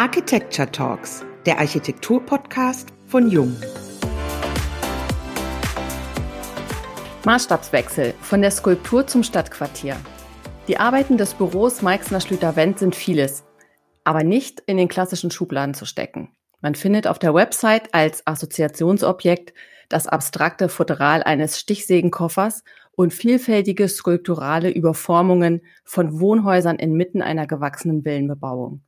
Architecture Talks, der Architektur-Podcast von Jung. Maßstabswechsel von der Skulptur zum Stadtquartier. Die Arbeiten des Büros Meixner Schlüter-Wendt sind vieles, aber nicht in den klassischen Schubladen zu stecken. Man findet auf der Website als Assoziationsobjekt das abstrakte Futteral eines Stichsägenkoffers und vielfältige skulpturale Überformungen von Wohnhäusern inmitten einer gewachsenen Villenbebauung.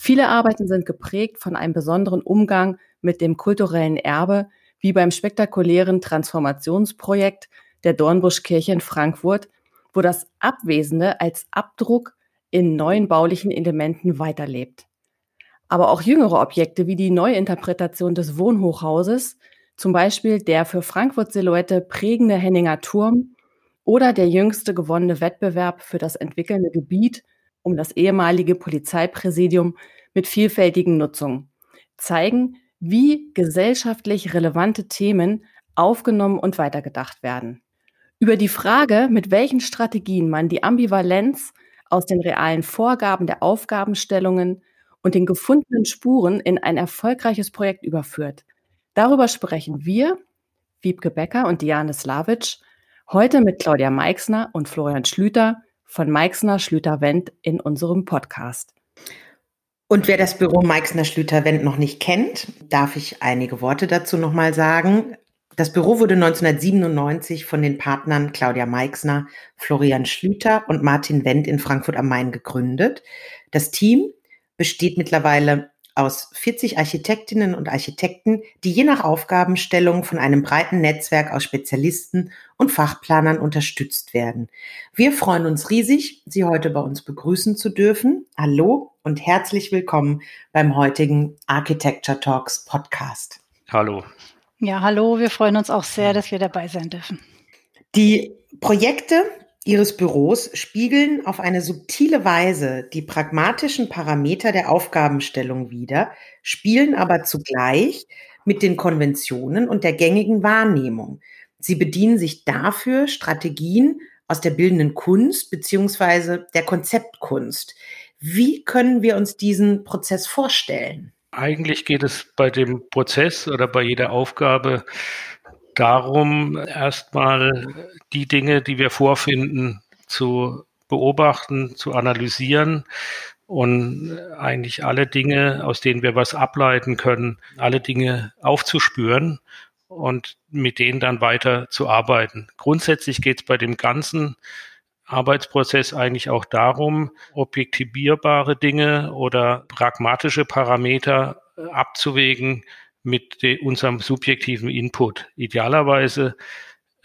Viele Arbeiten sind geprägt von einem besonderen Umgang mit dem kulturellen Erbe, wie beim spektakulären Transformationsprojekt der Dornbuschkirche in Frankfurt, wo das Abwesende als Abdruck in neuen baulichen Elementen weiterlebt. Aber auch jüngere Objekte wie die Neuinterpretation des Wohnhochhauses, zum Beispiel der für Frankfurt-Silhouette prägende Henninger Turm oder der jüngste gewonnene Wettbewerb für das entwickelnde Gebiet um das ehemalige Polizeipräsidium mit vielfältigen Nutzungen, zeigen, wie gesellschaftlich relevante Themen aufgenommen und weitergedacht werden. Über die Frage, mit welchen Strategien man die Ambivalenz aus den realen Vorgaben der Aufgabenstellungen und den gefundenen Spuren in ein erfolgreiches Projekt überführt. Darüber sprechen wir, Wiebke Becker und Diane Slavic, heute mit Claudia Meixner und Florian Schlüter von Meixner Schlüter-Wendt in unserem Podcast. Und wer das Büro Meixner Schlüter-Wendt noch nicht kennt, darf ich einige Worte dazu nochmal sagen. Das Büro wurde 1997 von den Partnern Claudia Meixner, Florian Schlüter und Martin Wendt in Frankfurt am Main gegründet. Das Team besteht mittlerweile aus 40 Architektinnen und Architekten, die je nach Aufgabenstellung von einem breiten Netzwerk aus Spezialisten und Fachplanern unterstützt werden. Wir freuen uns riesig, Sie heute bei uns begrüßen zu dürfen. Hallo und herzlich willkommen beim heutigen Architecture Talks Podcast. Hallo. Ja, hallo, wir freuen uns auch sehr, dass wir dabei sein dürfen. Die Projekte, Ihres Büros spiegeln auf eine subtile Weise die pragmatischen Parameter der Aufgabenstellung wider, spielen aber zugleich mit den Konventionen und der gängigen Wahrnehmung. Sie bedienen sich dafür Strategien aus der bildenden Kunst beziehungsweise der Konzeptkunst. Wie können wir uns diesen Prozess vorstellen? Eigentlich geht es bei dem Prozess oder bei jeder Aufgabe darum, erstmal die Dinge, die wir vorfinden, zu beobachten, zu analysieren und eigentlich alle Dinge, aus denen wir was ableiten können, alle Dinge aufzuspüren und mit denen dann weiter zu arbeiten. Grundsätzlich geht es bei dem ganzen Arbeitsprozess eigentlich auch darum, objektivierbare Dinge oder pragmatische Parameter abzuwägen mit unserem subjektiven Input. Idealerweise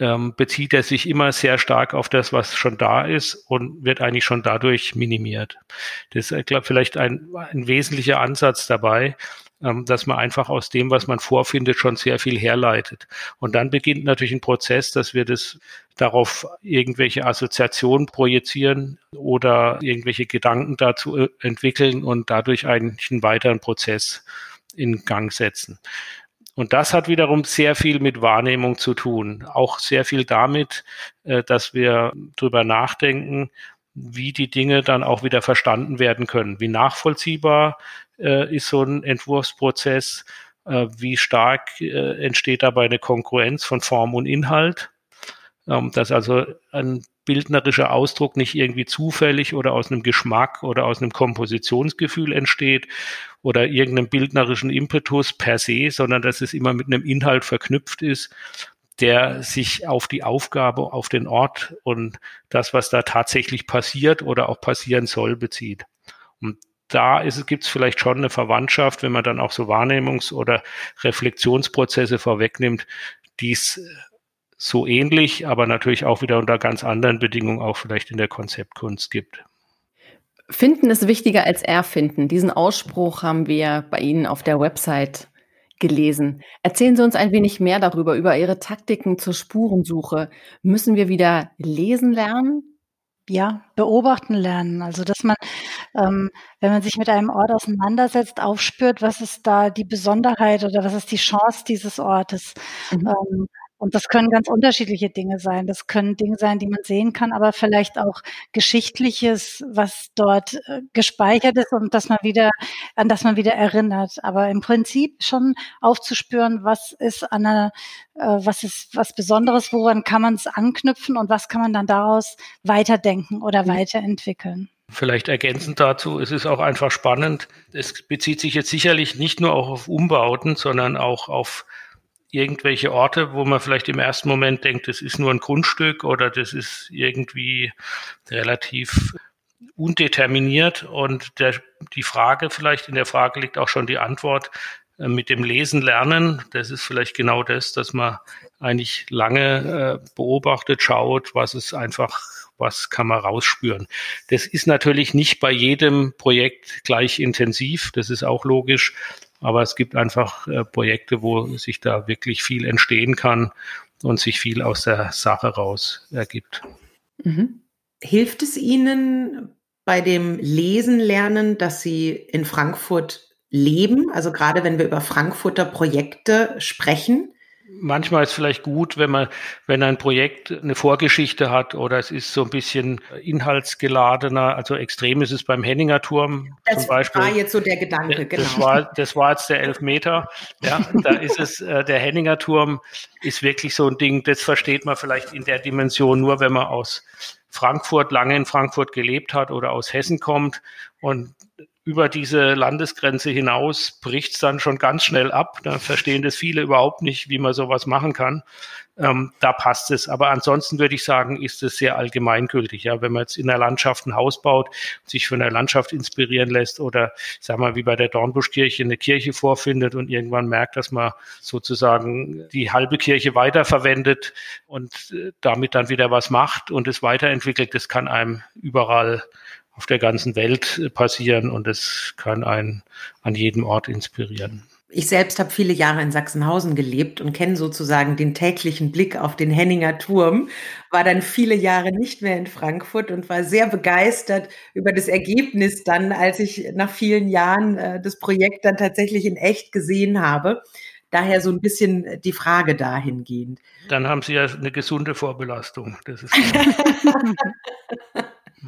ähm, bezieht er sich immer sehr stark auf das, was schon da ist und wird eigentlich schon dadurch minimiert. Das ist, glaube vielleicht ein, ein wesentlicher Ansatz dabei, ähm, dass man einfach aus dem, was man vorfindet, schon sehr viel herleitet. Und dann beginnt natürlich ein Prozess, dass wir das darauf irgendwelche Assoziationen projizieren oder irgendwelche Gedanken dazu äh, entwickeln und dadurch eigentlich einen weiteren Prozess in Gang setzen. Und das hat wiederum sehr viel mit Wahrnehmung zu tun. Auch sehr viel damit, äh, dass wir drüber nachdenken, wie die Dinge dann auch wieder verstanden werden können. Wie nachvollziehbar äh, ist so ein Entwurfsprozess? Äh, wie stark entsteht dabei eine Konkurrenz von Form und Inhalt? Ähm, dass also ein bildnerischer Ausdruck nicht irgendwie zufällig oder aus einem Geschmack oder aus einem Kompositionsgefühl entsteht oder irgendeinem bildnerischen Impetus per se, sondern dass es immer mit einem Inhalt verknüpft ist, der sich auf die Aufgabe, auf den Ort und das, was da tatsächlich passiert oder auch passieren soll, bezieht. Und da gibt es vielleicht schon eine Verwandtschaft, wenn man dann auch so Wahrnehmungs- oder Reflexionsprozesse vorwegnimmt, die es so ähnlich, aber natürlich auch wieder unter ganz anderen Bedingungen auch vielleicht in der Konzeptkunst gibt. Finden ist wichtiger als erfinden. Diesen Ausspruch haben wir bei Ihnen auf der Website gelesen. Erzählen Sie uns ein wenig mehr darüber, über Ihre Taktiken zur Spurensuche. Müssen wir wieder lesen lernen? Ja, beobachten lernen. Also, dass man, ähm, wenn man sich mit einem Ort auseinandersetzt, aufspürt, was ist da die Besonderheit oder was ist die Chance dieses Ortes? Mhm. Ähm, Und das können ganz unterschiedliche Dinge sein. Das können Dinge sein, die man sehen kann, aber vielleicht auch Geschichtliches, was dort äh, gespeichert ist und dass man wieder, an das man wieder erinnert. Aber im Prinzip schon aufzuspüren, was ist an einer, äh, was ist was Besonderes, woran kann man es anknüpfen und was kann man dann daraus weiterdenken oder mhm. weiterentwickeln. Vielleicht ergänzend dazu, es ist auch einfach spannend. Es bezieht sich jetzt sicherlich nicht nur auch auf Umbauten, sondern auch auf irgendwelche Orte, wo man vielleicht im ersten Moment denkt, das ist nur ein Grundstück oder das ist irgendwie relativ undeterminiert. Und der, die Frage vielleicht, in der Frage liegt auch schon die Antwort äh, mit dem Lesen lernen. Das ist vielleicht genau das, dass man eigentlich lange äh, beobachtet, schaut, was es einfach was kann man rausspüren. Das ist natürlich nicht bei jedem Projekt gleich intensiv, das ist auch logisch, aber es gibt einfach äh, Projekte, wo sich da wirklich viel entstehen kann und sich viel aus der Sache raus ergibt. Mhm. Hilft es Ihnen bei dem Lesen lernen, dass Sie in Frankfurt leben? Also gerade wenn wir über Frankfurter Projekte sprechen, manchmal ist es vielleicht gut, wenn man, wenn ein Projekt eine Vorgeschichte hat oder es ist so ein bisschen inhaltsgeladener. Also extrem ist es beim Henninger Turm das zum Beispiel. Das war jetzt so der Gedanke, genau. Das war, das war jetzt der Elfmeter. Ja, da ist es, äh, der Henninger Turm ist wirklich so ein Ding, das versteht man vielleicht in der Dimension nur, wenn man aus Frankfurt, lange in Frankfurt gelebt hat oder aus Hessen kommt und über diese Landesgrenze hinaus bricht es dann schon ganz schnell ab. Da verstehen das viele überhaupt nicht, wie man sowas machen kann. Ähm, da passt es. Aber ansonsten würde ich sagen, ist es sehr allgemeingültig. Ja, wenn man jetzt in der Landschaft ein Haus baut, sich von der Landschaft inspirieren lässt oder, sag mal, wie bei der Dornbuschkirche eine Kirche vorfindet und irgendwann merkt, dass man sozusagen die halbe Kirche weiterverwendet und äh, damit dann wieder was macht und es weiterentwickelt, das kann einem überall auf der ganzen Welt passieren und es kann einen an jedem Ort inspirieren. Ich selbst habe viele Jahre in Sachsenhausen gelebt und kenne sozusagen den täglichen Blick auf den Henninger Turm, war dann viele Jahre nicht mehr in Frankfurt und war sehr begeistert über das Ergebnis dann, als ich nach vielen Jahren äh, das Projekt dann tatsächlich in echt gesehen habe. Daher so ein bisschen die Frage dahingehend. Dann haben Sie ja eine gesunde Vorbelastung. Das ist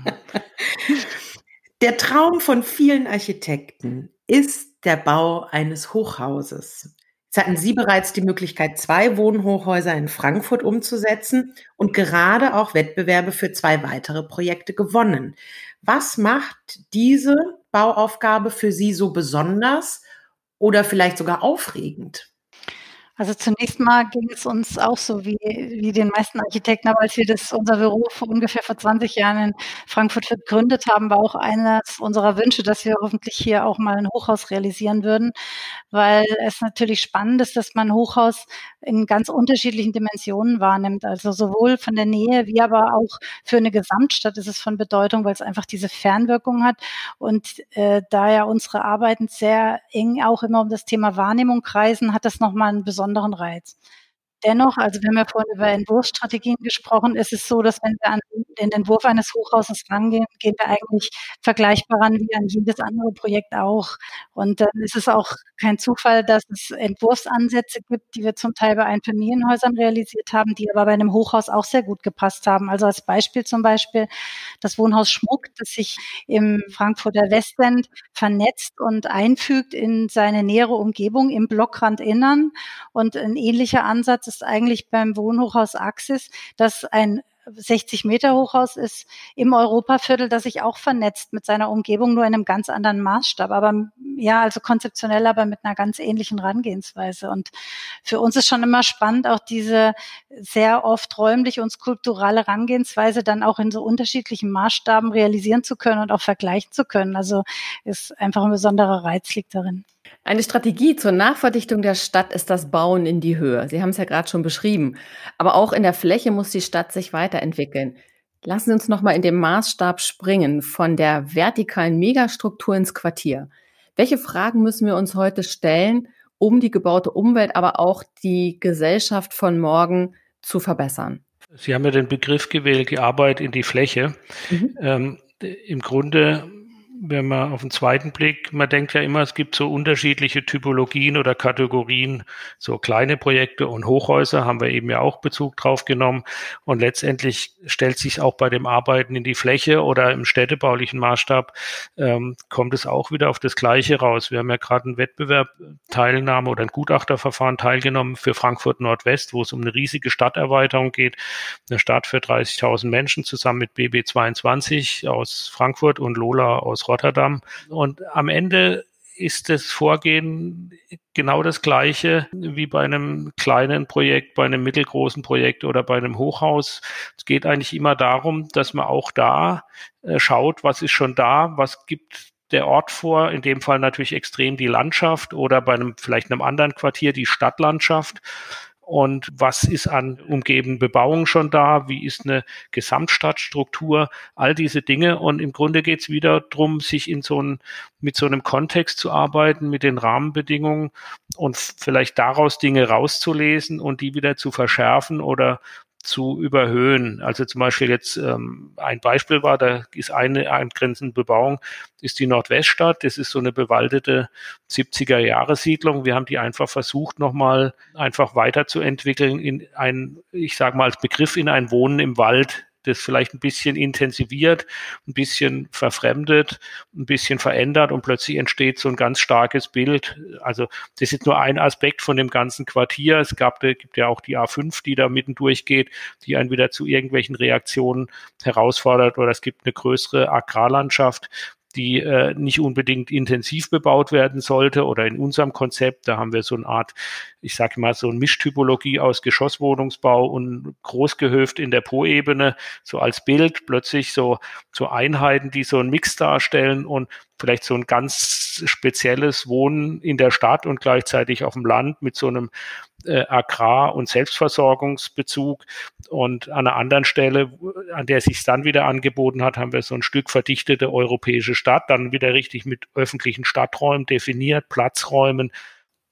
Der Traum von vielen Architekten ist der Bau eines Hochhauses. Jetzt hatten Sie bereits die Möglichkeit, zwei Wohnhochhäuser in Frankfurt umzusetzen und gerade auch Wettbewerbe für zwei weitere Projekte gewonnen. Was macht diese Bauaufgabe für Sie so besonders oder vielleicht sogar aufregend? Also zunächst mal ging es uns auch so wie, wie den meisten Architekten, aber als wir das unser Büro vor ungefähr vor 20 Jahren in Frankfurt gegründet haben, war auch eines unserer Wünsche, dass wir hoffentlich hier auch mal ein Hochhaus realisieren würden, weil es natürlich spannend ist, dass man Hochhaus in ganz unterschiedlichen Dimensionen wahrnimmt. Also sowohl von der Nähe wie aber auch für eine Gesamtstadt ist es von Bedeutung, weil es einfach diese Fernwirkung hat und äh, da ja unsere Arbeiten sehr eng auch immer um das Thema Wahrnehmung kreisen, hat das nochmal einen besonderen besonderen Reiz. Dennoch, also wir haben ja vorhin über Entwurfsstrategien gesprochen, ist es so, dass wenn wir an den Entwurf eines Hochhauses rangehen, gehen wir eigentlich vergleichbar ran wie an jedes andere Projekt auch. Und dann ist es auch kein Zufall, dass es Entwurfsansätze gibt, die wir zum Teil bei Einfamilienhäusern realisiert haben, die aber bei einem Hochhaus auch sehr gut gepasst haben. Also als Beispiel zum Beispiel das Wohnhaus Schmuck, das sich im Frankfurter Westend vernetzt und einfügt in seine nähere Umgebung im Blockrand Innern. Und ein ähnlicher Ansatz ist eigentlich beim Wohnhochhaus Axis, das ein 60 Meter Hochhaus ist im Europaviertel, das sich auch vernetzt mit seiner Umgebung, nur in einem ganz anderen Maßstab. Aber ja, also konzeptionell, aber mit einer ganz ähnlichen Herangehensweise. Und für uns ist schon immer spannend, auch diese sehr oft räumliche und skulpturale Herangehensweise dann auch in so unterschiedlichen Maßstaben realisieren zu können und auch vergleichen zu können. Also ist einfach ein besonderer Reiz liegt darin. Eine Strategie zur Nachverdichtung der Stadt ist das Bauen in die Höhe. Sie haben es ja gerade schon beschrieben. Aber auch in der Fläche muss die Stadt sich weiterentwickeln. Lassen Sie uns noch mal in dem Maßstab springen von der vertikalen Megastruktur ins Quartier. Welche Fragen müssen wir uns heute stellen, um die gebaute Umwelt, aber auch die Gesellschaft von morgen zu verbessern? Sie haben ja den Begriff gewählt, die Arbeit in die Fläche. Mhm. Ähm, Im Grunde wenn man auf den zweiten Blick, man denkt ja immer, es gibt so unterschiedliche Typologien oder Kategorien, so kleine Projekte und Hochhäuser haben wir eben ja auch Bezug drauf genommen. Und letztendlich stellt sich auch bei dem Arbeiten in die Fläche oder im städtebaulichen Maßstab, ähm, kommt es auch wieder auf das Gleiche raus. Wir haben ja gerade einen Wettbewerb Teilnahme oder ein Gutachterverfahren teilgenommen für Frankfurt Nordwest, wo es um eine riesige Stadterweiterung geht. Eine Stadt für 30.000 Menschen zusammen mit BB22 aus Frankfurt und Lola aus Rotterdam. Und am Ende ist das Vorgehen genau das gleiche wie bei einem kleinen Projekt, bei einem mittelgroßen Projekt oder bei einem Hochhaus. Es geht eigentlich immer darum, dass man auch da äh, schaut, was ist schon da, was gibt der Ort vor, in dem Fall natürlich extrem die Landschaft oder bei einem vielleicht einem anderen Quartier die Stadtlandschaft und was ist an umgebenden Bebauung schon da, wie ist eine Gesamtstadtstruktur, all diese Dinge. Und im Grunde geht es wieder darum, sich in so ein, mit so einem Kontext zu arbeiten, mit den Rahmenbedingungen und vielleicht daraus Dinge rauszulesen und die wieder zu verschärfen oder zu überhöhen. Also zum Beispiel jetzt ähm, ein Beispiel war, da ist eine angrenzende Bebauung, ist die Nordweststadt. Das ist so eine bewaldete 70er Jahre Siedlung. Wir haben die einfach versucht, nochmal einfach weiterzuentwickeln in ein, ich sage mal als Begriff, in ein Wohnen im Wald das vielleicht ein bisschen intensiviert, ein bisschen verfremdet, ein bisschen verändert und plötzlich entsteht so ein ganz starkes Bild. Also das ist nur ein Aspekt von dem ganzen Quartier. Es gab, gibt ja auch die A5, die da mitten durchgeht, die einen wieder zu irgendwelchen Reaktionen herausfordert oder es gibt eine größere Agrarlandschaft, die äh, nicht unbedingt intensiv bebaut werden sollte oder in unserem Konzept, da haben wir so eine Art, ich sage mal, so eine Mischtypologie aus Geschosswohnungsbau und Großgehöft in der Po-Ebene, so als Bild, plötzlich so, so Einheiten, die so einen Mix darstellen und vielleicht so ein ganz spezielles Wohnen in der Stadt und gleichzeitig auf dem Land mit so einem äh, Agrar- und Selbstversorgungsbezug. Und an einer anderen Stelle, an der sich dann wieder angeboten hat, haben wir so ein Stück verdichtete europäische Stadt, dann wieder richtig mit öffentlichen Stadträumen definiert, Platzräumen,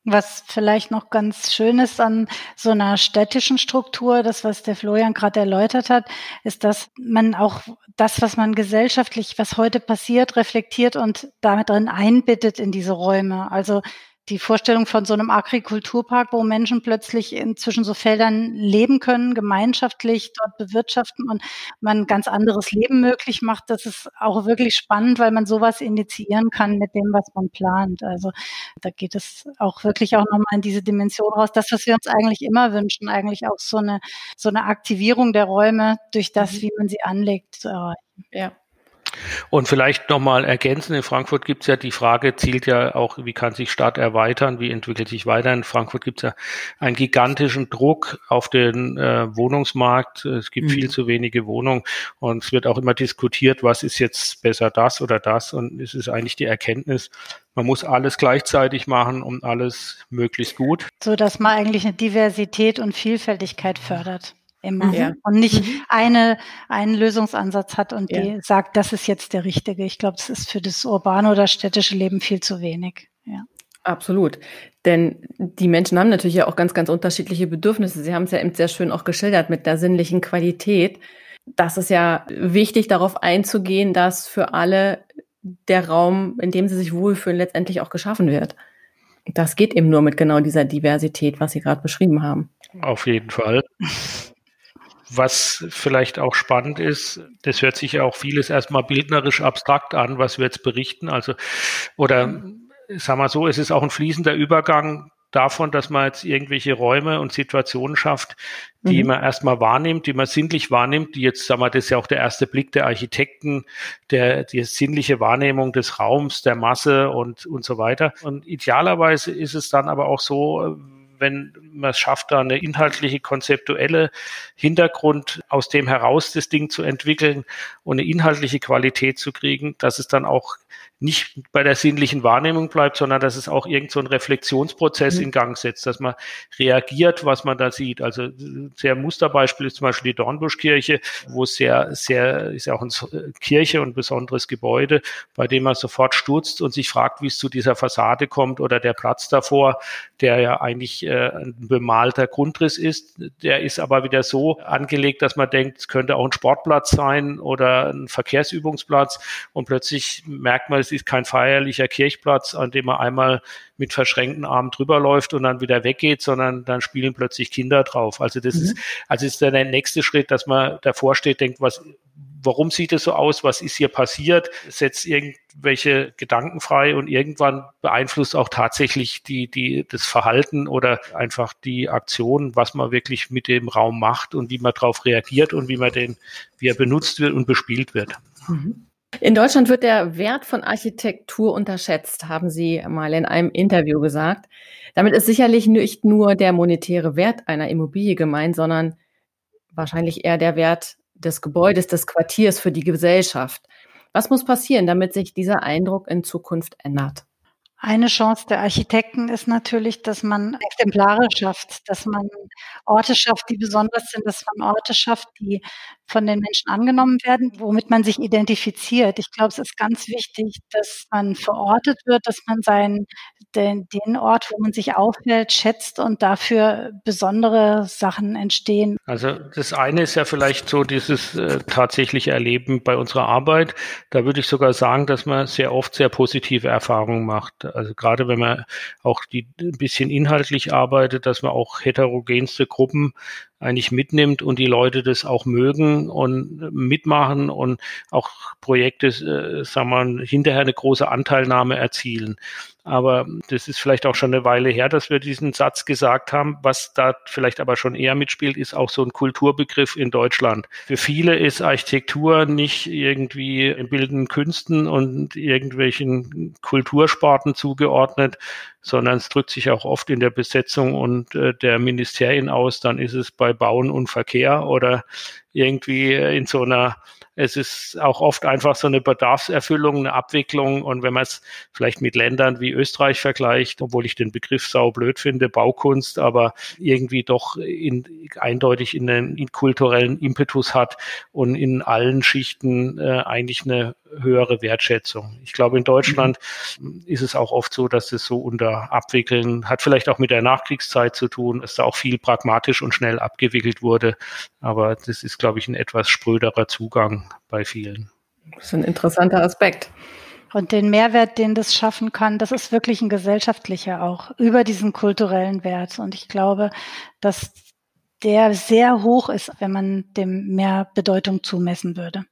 was vielleicht noch ganz schön ist an so einer städtischen Struktur, das, was der Florian gerade erläutert hat, ist, dass man auch das, was man gesellschaftlich, was heute passiert, reflektiert und damit drin einbittet in diese Räume. Also die Vorstellung von so einem Agrikulturpark, wo Menschen plötzlich inzwischen so Feldern leben können, gemeinschaftlich dort bewirtschaften und man ein ganz anderes Leben möglich macht, das ist auch wirklich spannend, weil man sowas initiieren kann mit dem, was man plant. Also da geht es auch wirklich auch nochmal in diese Dimension raus. Das, was wir uns eigentlich immer wünschen, eigentlich auch so eine, so eine Aktivierung der Räume durch das, mhm. wie man sie anlegt, zu erreichen. Ja. Und vielleicht nochmal ergänzen, in Frankfurt gibt es ja die Frage, zielt ja auch, wie kann sich Stadt erweitern, wie entwickelt sich weiter. In Frankfurt gibt es ja einen gigantischen Druck auf den äh, Wohnungsmarkt. Es gibt mhm. viel zu wenige Wohnungen und es wird auch immer diskutiert, was ist jetzt besser das oder das. Und es ist eigentlich die Erkenntnis, man muss alles gleichzeitig machen und alles möglichst gut. So dass man eigentlich eine Diversität und Vielfältigkeit fördert immer ja. und nicht mhm. eine, einen Lösungsansatz hat und ja. die sagt, das ist jetzt der richtige. Ich glaube, das ist für das urbane oder städtische Leben viel zu wenig. Ja. Absolut. Denn die Menschen haben natürlich ja auch ganz, ganz unterschiedliche Bedürfnisse. Sie haben es ja eben sehr schön auch geschildert mit der sinnlichen Qualität. Das ist ja wichtig, darauf einzugehen, dass für alle der Raum, in dem sie sich wohlfühlen, letztendlich auch geschaffen wird. Das geht eben nur mit genau dieser Diversität, was Sie gerade beschrieben haben. Auf jeden Fall. Was vielleicht auch spannend ist, das hört sich ja auch vieles erstmal bildnerisch abstrakt an, was wir jetzt berichten. Also, oder sagen wir so, es ist auch ein fließender Übergang davon, dass man jetzt irgendwelche Räume und Situationen schafft, die mhm. man erstmal wahrnimmt, die man sinnlich wahrnimmt, die jetzt, sagen wir, das ist ja auch der erste Blick der Architekten, der, die sinnliche Wahrnehmung des Raums, der Masse und, und so weiter. Und idealerweise ist es dann aber auch so, wenn man es schafft, da eine inhaltliche, konzeptuelle Hintergrund aus dem heraus das Ding zu entwickeln und eine inhaltliche Qualität zu kriegen, dass es dann auch nicht bei der sinnlichen Wahrnehmung bleibt, sondern dass es auch irgend so einen Reflexionsprozess mhm. in Gang setzt, dass man reagiert, was man da sieht. Also sehr Musterbeispiel ist zum Beispiel die Dornbuschkirche, wo es sehr, sehr, ist ja auch eine Kirche und ein besonderes Gebäude, bei dem man sofort stürzt und sich fragt, wie es zu dieser Fassade kommt oder der Platz davor, der ja eigentlich äh, äh, ein bemalter Grundriss ist. Der ist aber wieder so angelegt, dass man denkt, es könnte auch ein Sportplatz sein oder ein Verkehrsübungsplatz. Und plötzlich merkt man, es ist kein feierlicher Kirchplatz, an dem man einmal mit verschränkten Armen drüber läuft und dann wieder weggeht, sondern dann spielen plötzlich Kinder drauf. Also das mhm. ist, also ist dann der nächste Schritt, dass man davor steht, denkt, was, warum sieht es so aus, was ist hier passiert, setzt irgendwelche Gedanken frei und irgendwann beeinflusst auch tatsächlich die, die, das Verhalten oder einfach die Aktion, was man wirklich mit dem Raum macht und wie man darauf reagiert und wie man den, wie er benutzt wird und bespielt wird. Mhm. In Deutschland wird der Wert von Architektur unterschätzt, haben Sie mal in einem Interview gesagt. Damit ist sicherlich nicht nur der monetäre Wert einer Immobilie gemeint, sondern wahrscheinlich eher der Wert des Gebäudes, des Quartiers für die Gesellschaft. Was muss passieren, damit sich dieser Eindruck in Zukunft ändert? Eine Chance der Architekten ist natürlich, dass man Exemplare schafft, dass man Orte schafft, die besonders sind, dass man Orte schafft, die von den Menschen angenommen werden, womit man sich identifiziert. Ich glaube, es ist ganz wichtig, dass man verortet wird, dass man seinen, den, den Ort, wo man sich aufhält, schätzt und dafür besondere Sachen entstehen. Also das eine ist ja vielleicht so dieses äh, tatsächliche Erleben bei unserer Arbeit. Da würde ich sogar sagen, dass man sehr oft sehr positive Erfahrungen macht. Also gerade wenn man auch die ein bisschen inhaltlich arbeitet, dass man auch heterogenste Gruppen eigentlich mitnimmt und die Leute das auch mögen und mitmachen und auch Projekte, äh, sagen wir, hinterher eine große Anteilnahme erzielen. Aber das ist vielleicht auch schon eine Weile her, dass wir diesen Satz gesagt haben. Was da vielleicht aber schon eher mitspielt, ist auch so ein Kulturbegriff in Deutschland. Für viele ist Architektur nicht irgendwie in bildenden Künsten und irgendwelchen Kultursporten zugeordnet, sondern es drückt sich auch oft in der Besetzung und äh, der Ministerien aus. Dann ist es bei Bauen und Verkehr oder irgendwie in so einer es ist auch oft einfach so eine Bedarfserfüllung, eine Abwicklung. Und wenn man es vielleicht mit Ländern wie Österreich vergleicht, obwohl ich den Begriff sau blöd finde, Baukunst, aber irgendwie doch in, eindeutig in einen in kulturellen Impetus hat und in allen Schichten äh, eigentlich eine höhere Wertschätzung. Ich glaube, in Deutschland mhm. ist es auch oft so, dass es so unter Abwickeln hat vielleicht auch mit der Nachkriegszeit zu tun, dass da auch viel pragmatisch und schnell abgewickelt wurde. Aber das ist, glaube ich, ein etwas spröderer Zugang bei vielen. Das ist ein interessanter Aspekt. Und den Mehrwert, den das schaffen kann, das ist wirklich ein gesellschaftlicher auch über diesen kulturellen Wert. Und ich glaube, dass der sehr hoch ist, wenn man dem mehr Bedeutung zumessen würde.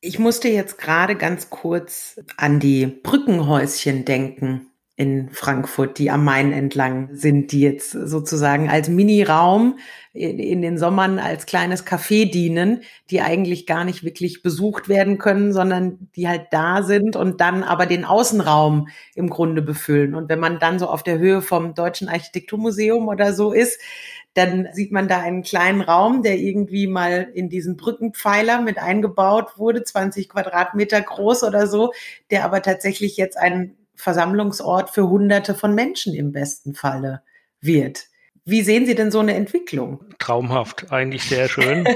Ich musste jetzt gerade ganz kurz an die Brückenhäuschen denken in Frankfurt, die am Main entlang sind, die jetzt sozusagen als Mini-Raum in, den Sommern als kleines Café dienen, die eigentlich gar nicht wirklich besucht werden können, sondern die halt da sind und dann aber den Außenraum im Grunde befüllen. Und wenn man dann so auf der Höhe vom Deutschen Architekturmuseum oder so ist, dann sieht man da einen kleinen Raum, der irgendwie mal in diesen Brückenpfeiler mit eingebaut wurde, 20 Quadratmeter groß oder so, der aber tatsächlich jetzt ein Versammlungsort für Hunderte von Menschen im besten Falle wird. Wie sehen Sie denn so eine Entwicklung? Traumhaft, eigentlich sehr schön.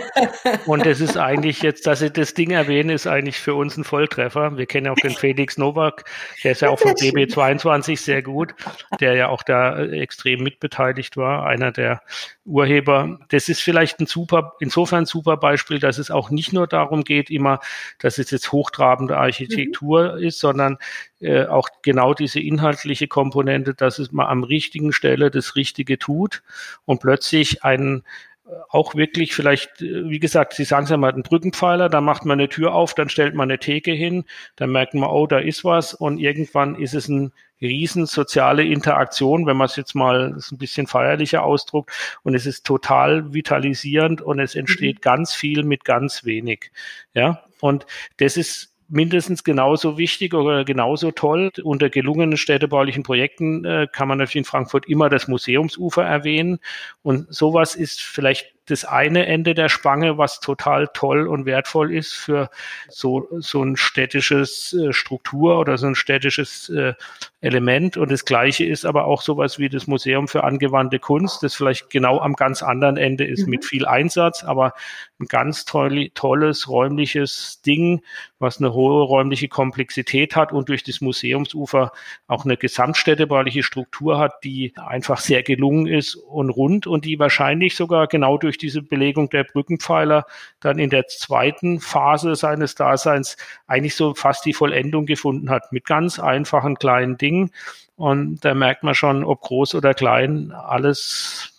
Und es ist eigentlich jetzt, dass ich das Ding erwähne, ist eigentlich für uns ein Volltreffer. Wir kennen auch den Felix Nowak, der ist ja auch vom DB22 sehr gut, der ja auch da äh, extrem mitbeteiligt war, einer der Urheber. Das ist vielleicht ein super, insofern ein super Beispiel, dass es auch nicht nur darum geht, immer, dass es jetzt hochtrabende Architektur mhm. ist, sondern äh, auch genau diese inhaltliche Komponente, dass es mal am richtigen Stelle das Richtige tut und plötzlich einen äh, auch wirklich vielleicht, äh, wie gesagt, Sie sagen es ja mal, einen Brückenpfeiler, da macht man eine Tür auf, dann stellt man eine Theke hin, dann merkt man, oh, da ist was und irgendwann ist es ein riesen soziale Interaktion, wenn man es jetzt mal ein bisschen feierlicher ausdruckt und es ist total vitalisierend und es entsteht mhm. ganz viel mit ganz wenig. Ja, und das ist mindestens genauso wichtig oder genauso toll. Unter gelungenen städtebaulichen Projekten äh, kann man natürlich in Frankfurt immer das Museumsufer erwähnen. Und sowas ist vielleicht das eine Ende der Spange, was total toll und wertvoll ist für so, so ein städtisches äh, Struktur oder so ein städtisches äh, Element. Und das Gleiche ist aber auch sowas wie das Museum für angewandte Kunst, das vielleicht genau am ganz anderen Ende ist mhm. mit viel Einsatz, aber ein ganz toll, tolles räumliches Ding, was eine hohe räumliche Komplexität hat und durch das Museumsufer auch eine gesamtstädtebauliche Struktur hat, die einfach sehr gelungen ist und rund und die wahrscheinlich sogar genau durch diese Belegung der Brückenpfeiler dann in der zweiten Phase seines Daseins eigentlich so fast die Vollendung gefunden hat mit ganz einfachen kleinen Dingen. Und da merkt man schon, ob groß oder klein, alles,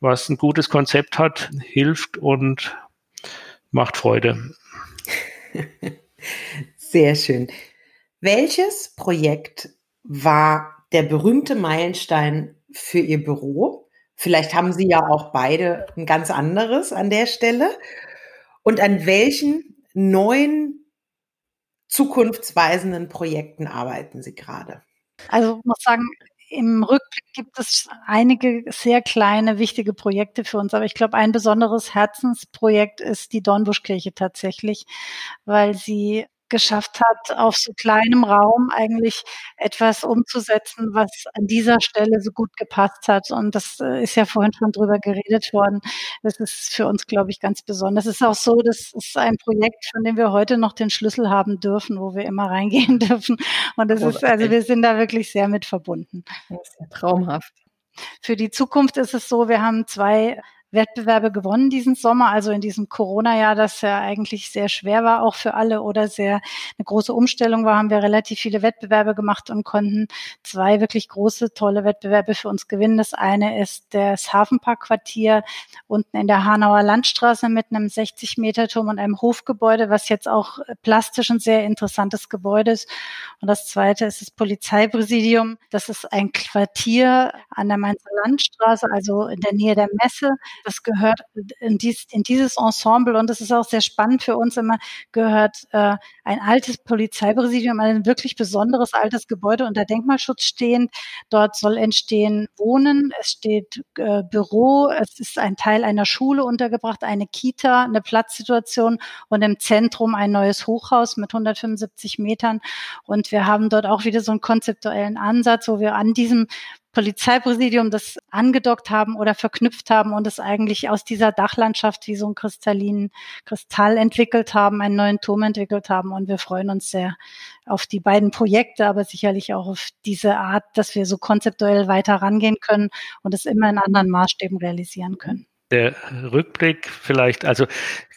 was ein gutes Konzept hat, hilft und macht Freude. Sehr schön. Welches Projekt war der berühmte Meilenstein für Ihr Büro? Vielleicht haben Sie ja auch beide ein ganz anderes an der Stelle. Und an welchen neuen zukunftsweisenden Projekten arbeiten Sie gerade? Also ich muss sagen, im Rückblick gibt es einige sehr kleine, wichtige Projekte für uns. Aber ich glaube, ein besonderes Herzensprojekt ist die Dornbuschkirche tatsächlich, weil sie geschafft hat, auf so kleinem Raum eigentlich etwas umzusetzen, was an dieser Stelle so gut gepasst hat. Und das äh, ist ja vorhin schon drüber geredet worden. Das ist für uns, glaube ich, ganz besonders. Es ist auch so, das ist ein Projekt, von dem wir heute noch den Schlüssel haben dürfen, wo wir immer reingehen dürfen. Und das ist, also wir sind da wirklich sehr mit verbunden. Das ist ja traumhaft. Für die Zukunft ist es so, wir haben zwei Wettbewerbe gewonnen diesen Sommer, also in diesem Corona-Jahr, das ja eigentlich sehr schwer war, auch für alle oder sehr eine große Umstellung war, haben wir relativ viele Wettbewerbe gemacht und konnten zwei wirklich große, tolle Wettbewerbe für uns gewinnen. Das eine ist das Hafenparkquartier unten in der Hanauer Landstraße mit einem 60 Meter Turm und einem Hofgebäude, was jetzt auch plastisch ein sehr interessantes Gebäude ist. Und das zweite ist das Polizeipräsidium. Das ist ein Quartier an der Mainzer Landstraße, also in der Nähe der Messe das gehört in, dies, in dieses Ensemble und das ist auch sehr spannend für uns immer, gehört äh, ein altes Polizeipräsidium, ein wirklich besonderes altes Gebäude unter Denkmalschutz stehend. Dort soll entstehen Wohnen, es steht äh, Büro, es ist ein Teil einer Schule untergebracht, eine Kita, eine Platzsituation und im Zentrum ein neues Hochhaus mit 175 Metern. Und wir haben dort auch wieder so einen konzeptuellen Ansatz, wo wir an diesem Polizeipräsidium das angedockt haben oder verknüpft haben und es eigentlich aus dieser Dachlandschaft wie so ein kristallinen Kristall entwickelt haben, einen neuen Turm entwickelt haben. Und wir freuen uns sehr auf die beiden Projekte, aber sicherlich auch auf diese Art, dass wir so konzeptuell weiter rangehen können und es immer in anderen Maßstäben realisieren können der Rückblick vielleicht, also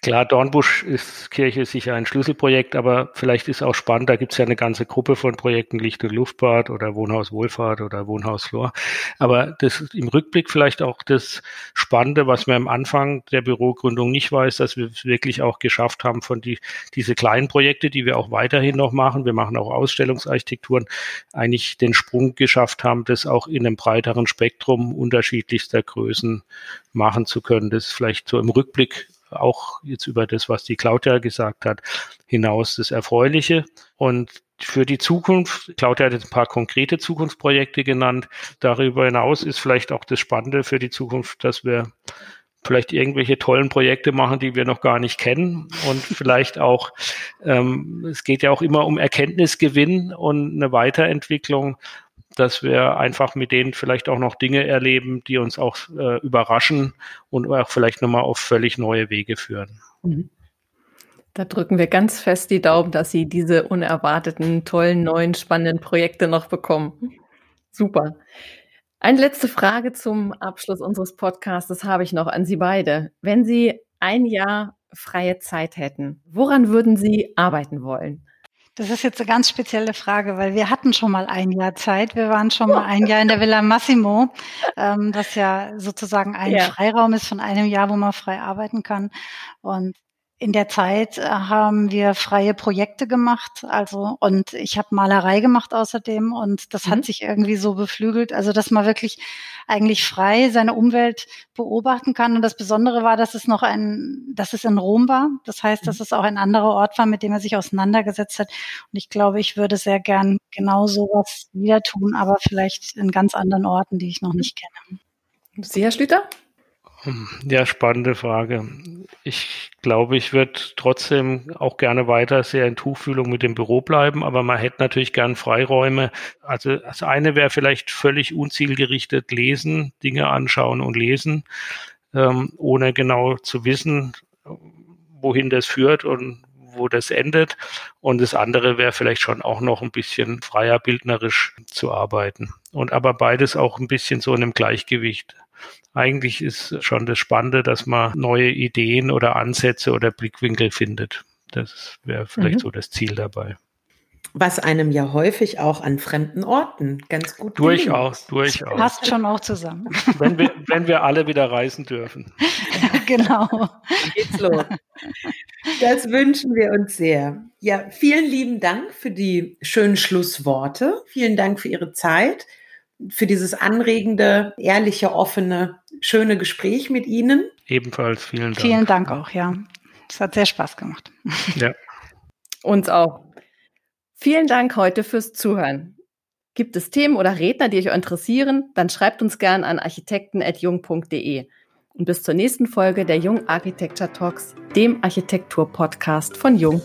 klar, Dornbusch ist Kirche sicher ein Schlüsselprojekt, aber vielleicht ist auch spannend, da gibt es ja eine ganze Gruppe von Projekten, Licht- und Luftbad oder Wohnhaus Wohlfahrt oder Wohnhaus Flor. Aber das im Rückblick vielleicht auch das Spannende, was man am Anfang der Bürogründung nicht weiß, dass wir es wirklich auch geschafft haben von die, diese kleinen Projekte, die wir auch weiterhin noch machen, wir machen auch Ausstellungsarchitekturen, eigentlich den Sprung geschafft haben, das auch in einem breiteren Spektrum unterschiedlichster Größen machen zu können. Das ist vielleicht so im Rückblick auch jetzt über das, was die Claudia gesagt hat, hinaus das Erfreuliche. Und für die Zukunft, Claudia hat jetzt ein paar konkrete Zukunftsprojekte genannt. Darüber hinaus ist vielleicht auch das Spannende für die Zukunft, dass wir vielleicht irgendwelche tollen Projekte machen, die wir noch gar nicht kennen und vielleicht auch, ähm, es geht ja auch immer um Erkenntnisgewinn und eine Weiterentwicklung dass wir einfach mit denen vielleicht auch noch Dinge erleben, die uns auch äh, überraschen und auch vielleicht nochmal auf völlig neue Wege führen. Mhm. Da drücken wir ganz fest die Daumen, dass Sie diese unerwarteten, tollen, neuen, spannenden Projekte noch bekommen. Super. Eine letzte Frage zum Abschluss unseres Podcasts habe ich noch an Sie beide. Wenn Sie ein Jahr freie Zeit hätten, woran würden Sie arbeiten wollen? Das ist jetzt eine ganz spezielle Frage, weil wir hatten schon mal ein Jahr Zeit. Wir waren schon mal ein Jahr in der Villa Massimo, ähm, das ja sozusagen ein ja. Freiraum ist von einem Jahr, wo man frei arbeiten kann. Und in der Zeit äh, haben wir freie Projekte gemacht, also und ich habe Malerei gemacht außerdem und das mhm. hat sich irgendwie so beflügelt, also dass man wirklich eigentlich frei seine Umwelt beobachten kann und das Besondere war, dass es noch ein, dass es in Rom war, das heißt, dass mhm. es auch ein anderer Ort war, mit dem er sich auseinandergesetzt hat und ich glaube, ich würde sehr gern genau sowas wieder tun, aber vielleicht in ganz anderen Orten, die ich noch nicht kenne. Sie, Herr Schlüter? Ja, spannende Frage. Ich glaube, ich würde trotzdem auch gerne weiter sehr in Tuchfühlung mit dem Büro bleiben, aber man hätte natürlich gern Freiräume. Also das eine wäre vielleicht völlig unzielgerichtet lesen, Dinge anschauen und lesen, ähm, ohne genau zu wissen, wohin das führt und wo das endet. Und das andere wäre vielleicht schon auch noch ein bisschen freier bildnerisch zu arbeiten. Und aber beides auch ein bisschen so in einem Gleichgewicht. Eigentlich ist schon das Spannende, dass man neue Ideen oder Ansätze oder Blickwinkel findet. Das wäre vielleicht mhm. so das Ziel dabei was einem ja häufig auch an fremden Orten ganz gut Durchaus, gelingt. durchaus. Passt schon auch zusammen. Wenn wir, wenn wir alle wieder reisen dürfen. genau. Geht's los. Das wünschen wir uns sehr. Ja, vielen lieben Dank für die schönen Schlussworte. Vielen Dank für Ihre Zeit, für dieses anregende, ehrliche, offene, schöne Gespräch mit Ihnen. Ebenfalls vielen Dank. Vielen Dank auch, ja. Es hat sehr Spaß gemacht. Ja. Uns auch. Vielen Dank heute fürs Zuhören. Gibt es Themen oder Redner, die euch interessieren, dann schreibt uns gern an architekten.jung.de. Und bis zur nächsten Folge der Jung Architecture Talks, dem Architektur-Podcast von Jung.